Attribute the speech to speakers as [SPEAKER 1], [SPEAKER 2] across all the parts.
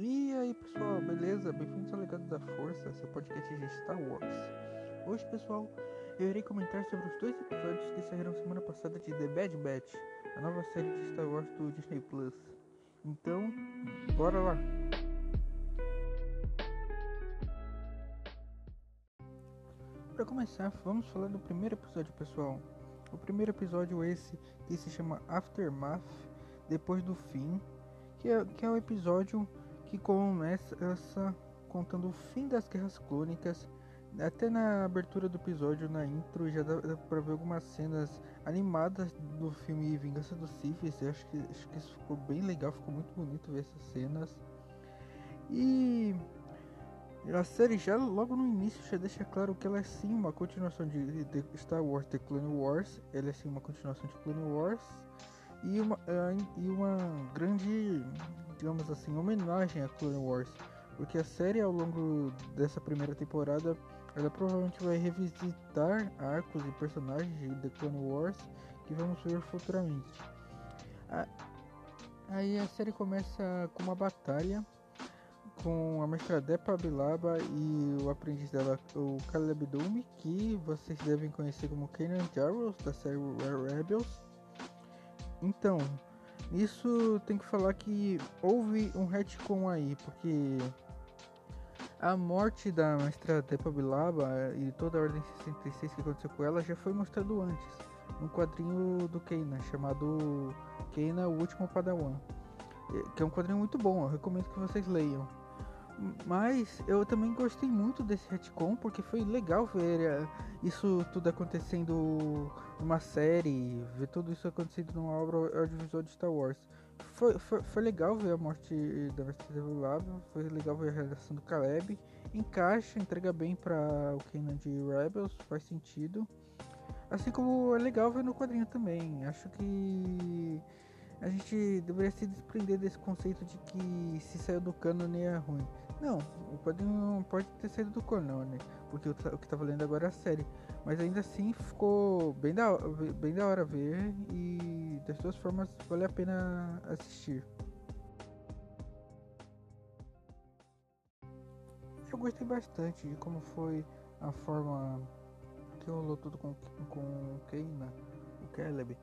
[SPEAKER 1] E aí pessoal, beleza? Bem-vindos ao Legado da Força, seu podcast de Star Wars. Hoje, pessoal, eu irei comentar sobre os dois episódios que saíram semana passada de The Bad Batch, a nova série de Star Wars do Disney Plus. Então, bora lá! Para começar, vamos falar do primeiro episódio, pessoal. O primeiro episódio é esse que se chama Aftermath, depois do fim, que é, que é o episódio que começa contando o fim das guerras clônicas. Até na abertura do episódio, na intro, já dá, pra ver algumas cenas animadas do filme Vingança dos. Eu acho que, acho que isso ficou bem legal, ficou muito bonito ver essas cenas. E a série já logo no início já deixa claro que ela é sim uma continuação de, de Star Wars The Clone Wars. Ela é sim uma continuação de Clone Wars e uma, uh, e uma grande, digamos assim, homenagem a Clone Wars. Porque a série ao longo dessa primeira temporada ela provavelmente vai revisitar arcos e personagens de Clone Wars que vamos ver futuramente. Aí a série começa com uma batalha com a mestra Depa Bilaba e o aprendiz dela, o Caleb Doom, que vocês devem conhecer como Kanan Jarrus, da série Rebels. Então, isso tem que falar que houve um retcon aí, porque a morte da mestra Depa Bilaba e toda a Ordem 66 que aconteceu com ela já foi mostrado antes, no quadrinho do Kanan, chamado Kanan, o Último Padawan. Que é um quadrinho muito bom, eu recomendo que vocês leiam. Mas eu também gostei muito desse retcon porque foi legal ver eh, isso tudo acontecendo numa série, ver tudo isso acontecendo numa obra audiovisual de Star Wars. Foi, foi, foi legal ver a morte da Mercedes Lab, foi legal ver a realização do Caleb. Encaixa, entrega bem para o Kanan de Rebels, faz sentido. Assim como é legal ver no quadrinho também. Acho que a gente deveria se desprender desse conceito de que se saiu do cânone é ruim. Não, o quadrinho não pode ter saído do cânone, porque o, que tá valendo agora é a série. Mas ainda assim ficou bem da, bem da hora ver e das duas formas vale a pena assistir. Eu gostei bastante de como foi a forma que rolou tudo com, com o Keina, o Caleb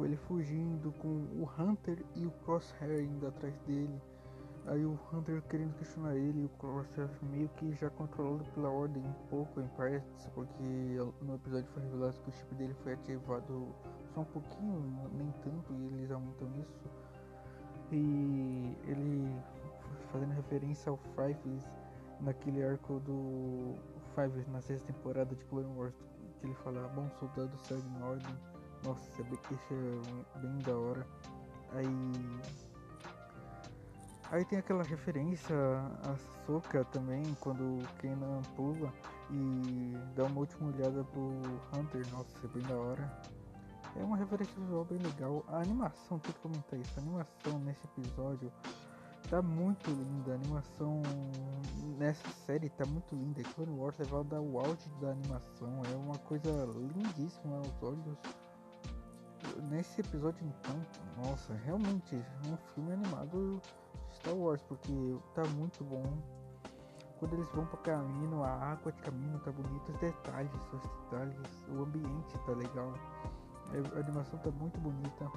[SPEAKER 1] com ele fugindo, com o Hunter e o Crosshair indo atrás dele. Aí o Hunter querendo questionar ele o Crosshair meio que já controlado pela ordem um pouco em partes, porque no episódio foi revelado que o chip dele foi ativado só um pouquinho, nem tanto, e eles aumentam isso. E ele fazendo referência ao Fives naquele arco do Fives na sexta temporada de Clone Wars, que ele fala, bom soldado segue em ordem nossa, isso é bem da hora. Aí. Aí tem aquela referência a Soka também, quando Kenan pula e dá uma última olhada pro Hunter, nossa, isso é bem da hora. É uma referência visual bem legal. A animação, tem que comentar isso, a animação nesse episódio tá muito linda. A animação nessa série tá muito linda. Clone Wars vai dar o auge da animação. É uma coisa lindíssima aos olhos nesse episódio então, nossa, realmente um filme animado Star Wars, porque tá muito bom. Quando eles vão para caminho, a água de caminho tá bonita, os detalhes, os detalhes, o ambiente tá legal, a animação tá muito bonita.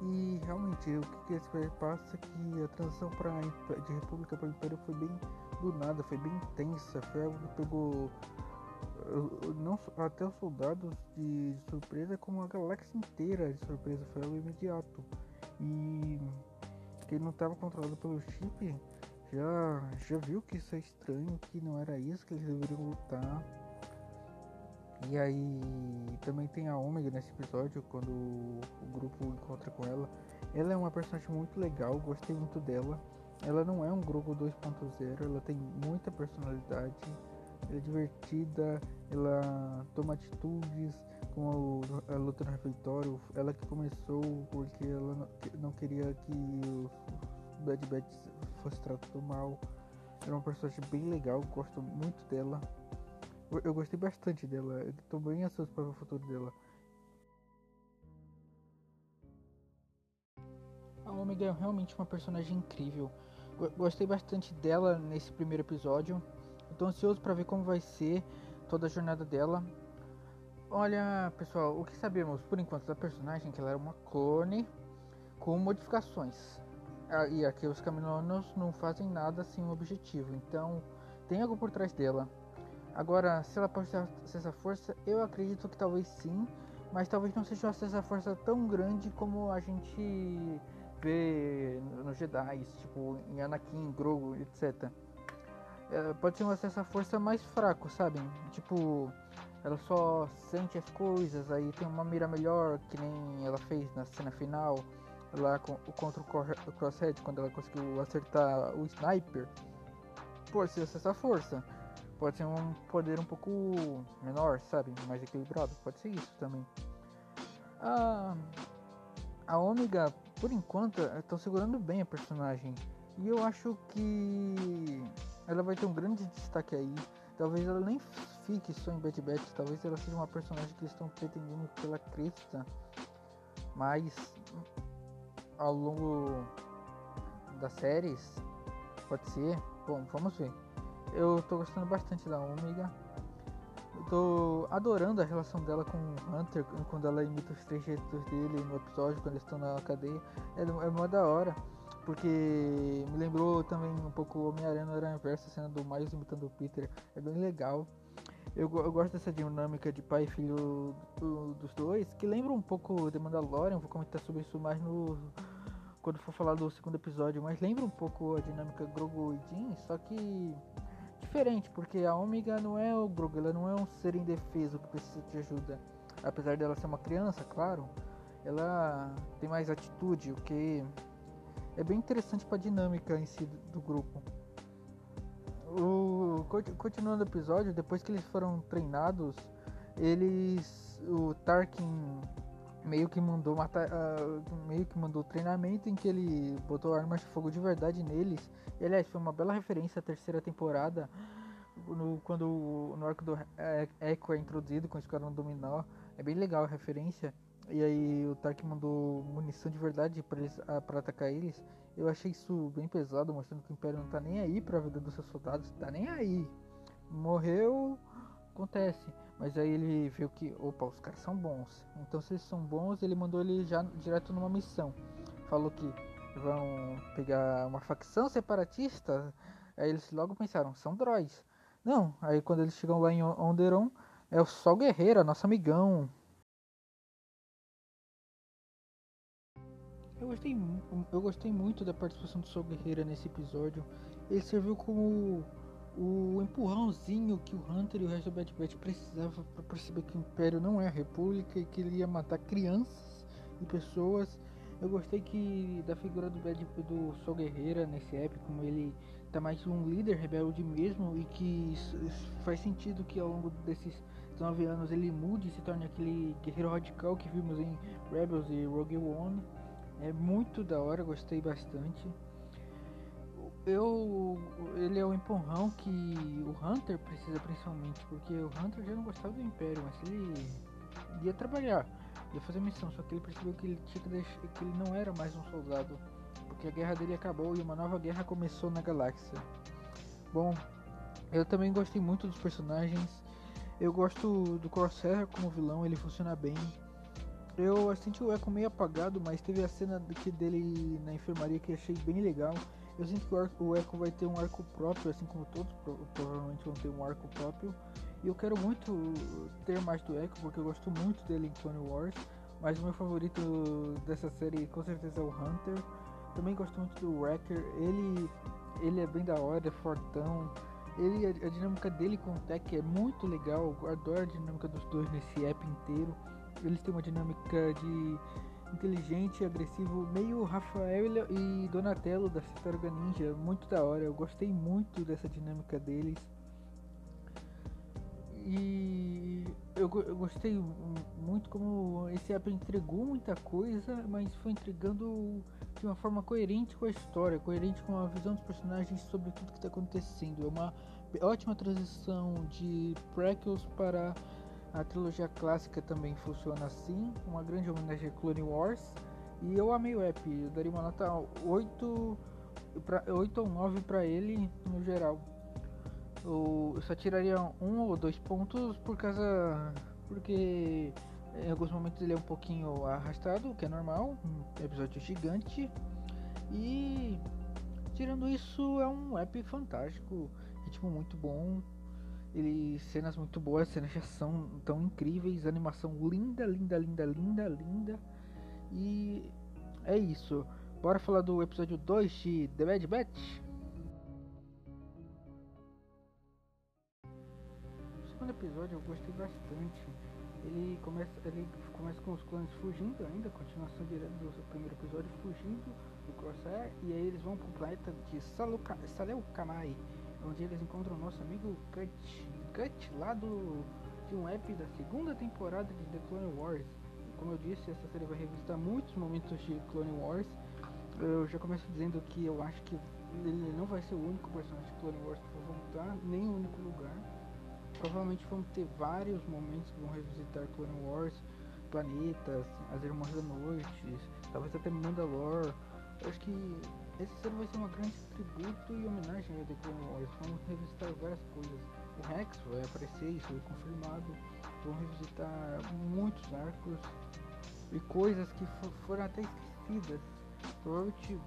[SPEAKER 1] E realmente o que, que esse passa é que a transição para de República para Império foi bem do nada, foi bem intensa, foi algo que pegou não até os soldados de, de, surpresa como a galáxia inteira de surpresa foi algo imediato e quem não estava controlado pelo chip já já viu que isso é estranho que não era isso que eles deveriam lutar. E aí também tem a Ômega nesse episódio quando o grupo encontra com ela. Ela é uma personagem muito legal gostei muito dela. Ela não é um grupo 2.0 ela tem muita personalidade ela é divertida, ela toma atitudes como a luta no refeitório, ela que começou porque ela não queria que os Bad Bats fosse tratado mal. Era uma personagem bem legal, gosto muito dela. Eu gostei bastante dela, estou bem ansioso para o futuro dela. A Omega é realmente uma personagem incrível. Gostei bastante dela nesse primeiro episódio. Estou ansioso para ver como vai ser toda a jornada dela. Olha, pessoal, o que sabemos por enquanto da personagem é que ela era uma clone com modificações. Ah, e aqui os Caminonos não fazem nada sem um objetivo, então tem algo por trás dela. Agora, se ela pode ter essa força, eu acredito que talvez sim, mas talvez não seja essa força tão grande como a gente vê nos Jedi, tipo em Anakin, Grogu, etc. É, pode ser um acesso à força mais fraco, sabe? Tipo, ela só sente as coisas, aí tem uma mira melhor, que nem ela fez na cena final, lá contra o Crosshead, quando ela conseguiu acertar o Sniper. Pode ser à força. Pode ser um poder um pouco menor, sabe? Mais equilibrado. Pode ser isso também. A, a Ômega, por enquanto, estão segurando bem a personagem. E eu acho que ela vai ter um grande destaque aí. Talvez ela nem fique só em Bad Batch, talvez ela seja uma personagem que eles estão pretendendo pela crista. Mas ao longo das séries, pode ser. Bom, vamos ver. Eu tô gostando bastante da Omega. Eu tô adorando a relação dela com o Hunter quando ela imita os trejeitos dele no episódio, quando eles estão na cadeia. É, é uma da hora. Porque me lembrou também um pouco Homem-Aranha no Aranha Verso, a cena do Miles imitando o Peter. É bem legal. Eu, eu, gosto dessa dinâmica de pai e filho do, dos dois, que lembra um pouco The Mandalorian. Vou comentar sobre isso mais no quando for falar do segundo episódio, mas lembra um pouco a dinâmica Grogu e Jean, só que diferente, porque a Omega não é o Grogu, ela não é um ser indefeso que precisa de ajuda. Apesar dela ser uma criança, claro, ela tem mais atitude, o que é bem interessante para a dinâmica em si do, grupo. O, continuando o episódio, depois que eles foram treinados, eles. O Tarkin meio que mandou matar. Uh, meio que mandou treinamento em que ele botou armas de fogo de verdade neles. E aliás, foi uma bela referência à terceira temporada. No, quando no arco do Echo é introduzido com o Esquadrão Dominó. É bem legal a referência. E aí o Tark mandou munição de verdade para uh, atacar eles. Eu achei isso bem pesado, mostrando que o Império não tá nem aí para a vida dos seus soldados, tá nem aí. Morreu, acontece. Mas aí ele viu que, opa, os caras são bons. Então se eles são bons, ele mandou ele já direto numa missão. Falou que vão pegar uma facção separatista. Aí eles logo pensaram, são droids. Não, aí quando eles chegam lá em Onderon, é o Sol Guerreiro, nosso amigão. Eu gostei, eu gostei muito da participação do Sol Guerreira nesse episódio. Ele serviu como o empurrãozinho que o Hunter e o resto do Bad Batch precisavam para perceber que o Império não é a República e que ele ia matar crianças e pessoas. Eu gostei que da figura do Bad do Sol Guerreira nesse épico, como ele tá mais um líder rebelde mesmo e que faz sentido que ao longo desses nove anos ele mude e se torne aquele guerreiro radical que vimos em Rebels e Rogue One. É muito da hora, gostei bastante. Eu, ele é o empurrão que o Hunter precisa principalmente, porque o Hunter já não gostava do Império, mas ele ia trabalhar, ia fazer missão, só que ele percebeu que ele tinha que deixar, que ele não era mais um soldado, porque a guerra dele acabou e uma nova guerra começou na galáxia. Bom, eu também gostei muito dos personagens. Eu gosto do Corsair como vilão, ele funciona bem. Eu senti o Echo meio apagado, mas teve a cena que dele na enfermaria que achei bem legal. Eu sinto que o, arco, o Echo vai ter um arco próprio, assim como todos provavelmente vão ter um arco próprio. E eu quero muito ter mais do Echo, porque eu gosto muito dele em Clone Wars. Mas o meu favorito dessa série com certeza é o Hunter. Também gosto muito do Wrecker. Ele, ele é bem da hora, é fortão. Ele, a, a dinâmica dele com o Tech é muito legal. Eu adoro a dinâmica dos dois nesse app inteiro. Eles têm uma dinâmica de inteligente, agressivo, meio Rafael e Donatello da Tartaruga Ninja, muito da hora. Eu gostei muito dessa dinâmica deles. E eu, eu gostei muito como esse app entregou muita coisa, mas foi entregando de uma forma coerente com a história, coerente com a visão dos personagens sobre tudo que está acontecendo. É uma ótima transição de prequels para a trilogia clássica também funciona assim, uma grande homenagem a Clone Wars. E eu amei o app, eu daria uma nota 8 pra, 8 ou 9 para ele no geral. Eu, só tiraria um ou dois pontos por causa. Porque em alguns momentos ele é um pouquinho arrastado, o que é normal, um episódio gigante. E tirando isso, é um app fantástico, ritmo muito bom, ele cenas muito boas, cenas de ação tão incríveis, animação linda, linda, linda, linda, linda. E é isso. Bora falar do episódio 2 de The Bad Batch. O segundo episódio eu gostei bastante. Ele começa, ele começa com os clones fugindo ainda, continuação direta do primeiro episódio, fugindo do Crosshair, e aí eles vão pro planeta de Saleu Kamai, onde eles encontram nosso amigo Cut, Cut lá do, de um app da segunda temporada de The Clone Wars. Como eu disse, essa série vai revisitar muitos momentos de Clone Wars. Eu já começo dizendo que eu acho que ele não vai ser o único personagem de Clone Wars que vai voltar, nem o único lugar. Provavelmente vamos ter vários momentos que vão revisitar Clone Wars, planetas, as Irmãs da Noite, talvez até Mandalore. Eu acho que esse série vai ser uma grande tributo e homenagem a The Clone Wars. Vamos revisitar várias coisas. O Rex vai aparecer, isso foi confirmado. Vamos revisitar muitos arcos e coisas que foram até esquecidas. Provavelmente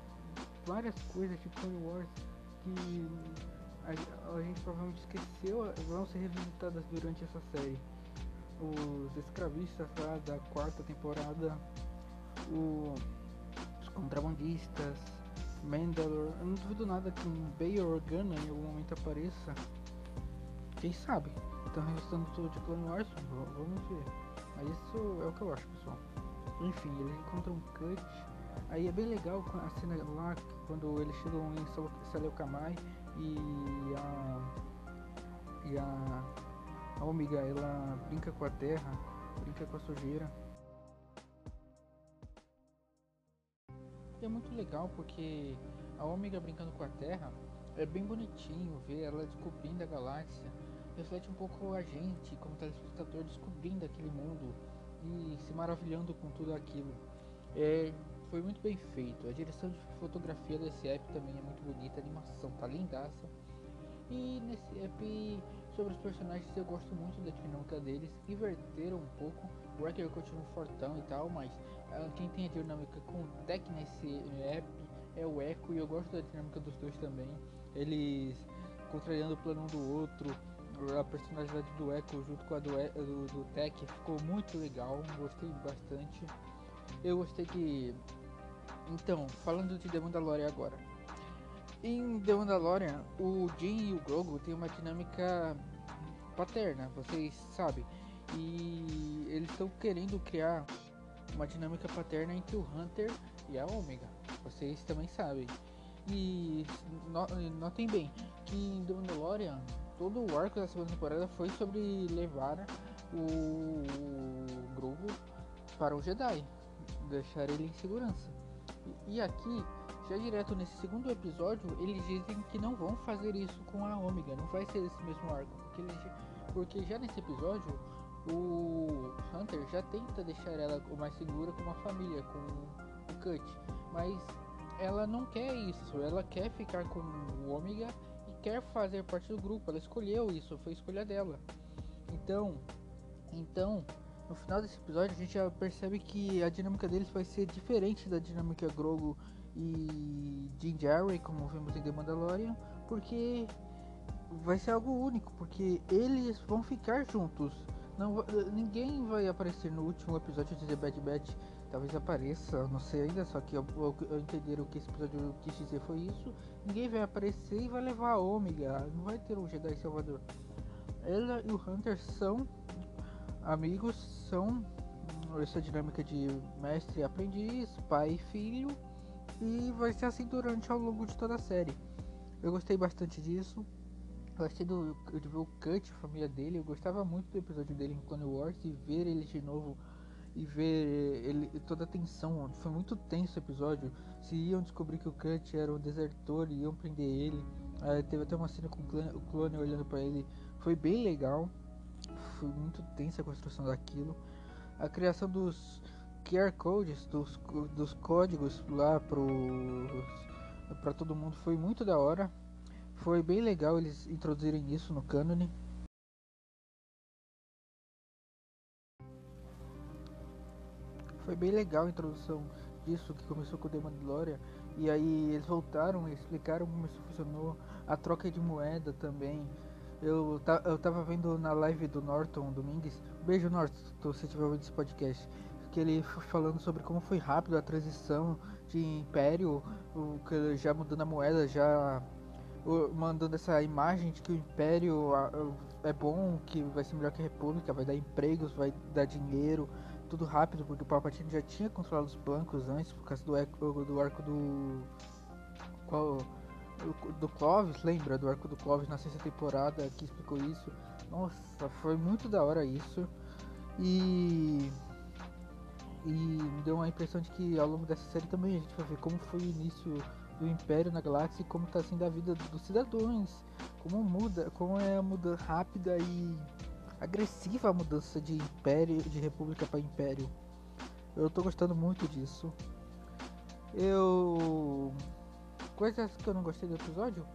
[SPEAKER 1] várias coisas de Clone Wars que a, a, gente provavelmente esqueceu vão ser revisitadas durante essa série. Os escravistas lá da quarta temporada, o, os contrabandistas, Mandalor. Eu não duvido nada que um Bail Organa em algum momento apareça. Quem sabe? Estão revisitando tudo de Clone Wars? Vamos ver. Mas isso é o que eu acho, pessoal. Enfim, eles encontram um cut. Aí é bem legal a cena lá quando eles chegam em Saleucamai e a e a, a Omega ela brinca com a terra, brinca com a sujeira. E é muito legal porque a Omega brincando com a terra é bem bonitinho ver ela descobrindo a galáxia. Reflete um pouco a gente, como telespectador, descobrindo aquele mundo e se maravilhando com tudo aquilo. É, foi muito bem feito. A direção de fotografia desse app também é muito bonita, a animação tá lindaça. E nesse app sobre os personagens eu gosto muito da dinâmica deles. Inverteram um pouco. O Wrecker continua fortão e tal, mas uh, quem tem a dinâmica com o Tech nesse app é o Echo e eu gosto da dinâmica dos dois também. Eles contrariando o plano um do outro. A personalidade do Echo junto com a do, do, do Tech ficou muito legal, gostei bastante. Eu gostei que então, falando de The Mandalorian agora. Em The Mandalorian, o Jin e o Grogu têm uma dinâmica paterna, vocês sabem. E eles estão querendo criar uma dinâmica paterna entre o Hunter e a Omega. Vocês também sabem. E notem bem que em The Mandalorian, todo o arco da segunda temporada foi sobre levar o Grogu para o Jedi, deixar ele em segurança. E aqui, já direto nesse segundo episódio, eles dizem que não vão fazer isso com a Ômega, não vai ser esse mesmo arco, porque, porque já nesse episódio o Hunter já tenta deixar ela mais segura com uma família, com o Cut, mas ela não quer isso, ela quer ficar com o Ômega e quer fazer parte do grupo, ela escolheu isso, foi escolha dela. Então, então no final desse episódio a gente já percebe que a dinâmica deles vai ser diferente da dinâmica Grogu e Jim Jarry, como vimos em The Mandalorian, porque vai ser algo único, porque eles vão ficar juntos. Não, ninguém vai aparecer no último episódio de The Bad Batch. Talvez apareça, não sei ainda, só que eu, eu entender o que esse episódio quis dizer foi isso. Ninguém vai aparecer e vai levar a Ômega. Não vai ter um Jedi Salvador. Ela e o Hunter são amigos são essa dinâmica de mestre e aprendiz, pai e filho, e vai ser assim durante ao longo de toda a série. Eu gostei bastante disso. Eu gostei do, de ver o Cut, a família dele. Eu gostava muito do episódio dele em Clone Wars e ver ele de novo e ver ele toda a tensão. Foi muito tenso o episódio. Se iam descobrir que o Cut era um desertor e iam prender ele. Aí teve até uma cena com o clone, o clone olhando para ele. Foi bem legal foi muito tensa a construção daquilo. A criação dos QR codes, dos, dos códigos lá para todo mundo foi muito da hora. Foi bem legal eles introduzirem isso no cânone. Foi bem legal a introdução disso que começou com o The Mandalorian e aí eles voltaram e explicaram como isso funcionou, a troca de moeda também. Eu, eu tava vendo na live do Norton Domingues, beijo Norton, se estiver ouvindo esse podcast, que ele falando sobre como foi rápido a transição de Império, o, já mudando a moeda, já mandando essa imagem de que o Império é bom, que vai ser melhor que a República, vai dar empregos, vai dar dinheiro, tudo rápido, porque o Palpatine já tinha controlado os bancos antes, por causa do, eco, do arco do. Qual, do Clovis, lembra do arco do Clovis na sexta temporada que explicou isso? Nossa, foi muito da hora isso. E. E me deu uma impressão de que ao longo dessa série também a gente vai ver como foi o início do Império na galáxia e como está sendo a vida dos cidadãos. Como muda, como é a mudança rápida e agressiva a mudança de império, de república para império. Eu tô gostando muito disso. Eu coisas que eu não gostei do episódio.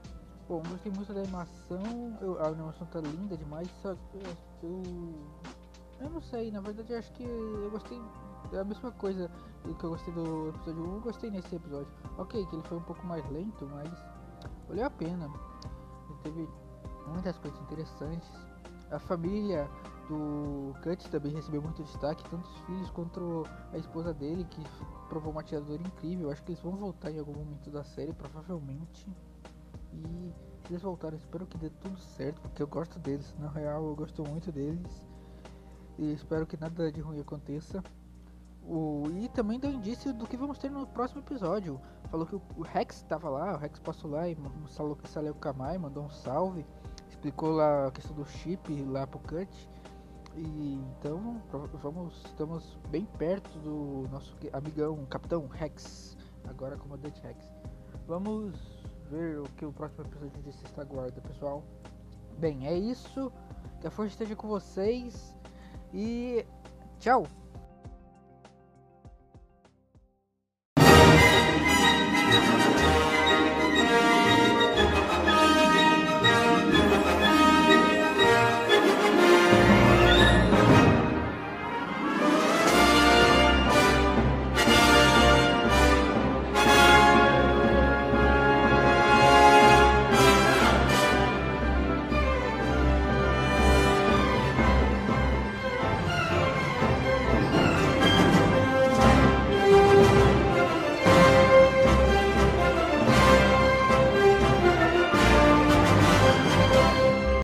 [SPEAKER 1] Bom, gostei muito da animação. Eu, a animação tá linda demais. Só eu, eu, eu não sei. Na verdade, eu acho que eu gostei da mesma coisa que eu gostei do episódio 1. Eu gostei nesse episódio. Ok, que ele foi um pouco mais lento, mas valeu a pena. Ele teve muitas coisas interessantes. A família do Cut também recebeu muito destaque, tanto os filhos quanto a esposa dele, que provou uma atiradora incrível. Acho que eles vão voltar em algum momento da série, provavelmente. E eles voltaram, espero que dê tudo certo, porque eu gosto deles. Na real, eu gosto muito deles. E espero que nada de ruim aconteça. O, e também deu indício do que vamos ter no próximo episódio. Falou que o, o Rex estava lá, o Rex passou lá e falou que Saleu Kamai mandou um salve explicou lá a questão do chip lá pro Cut. E então vamos, estamos bem perto do nosso amigão Capitão Rex, agora comandante Rex. Vamos ver o que o próximo episódio de Sexta Guarda, pessoal. Bem, é isso. Que a força esteja com vocês e tchau!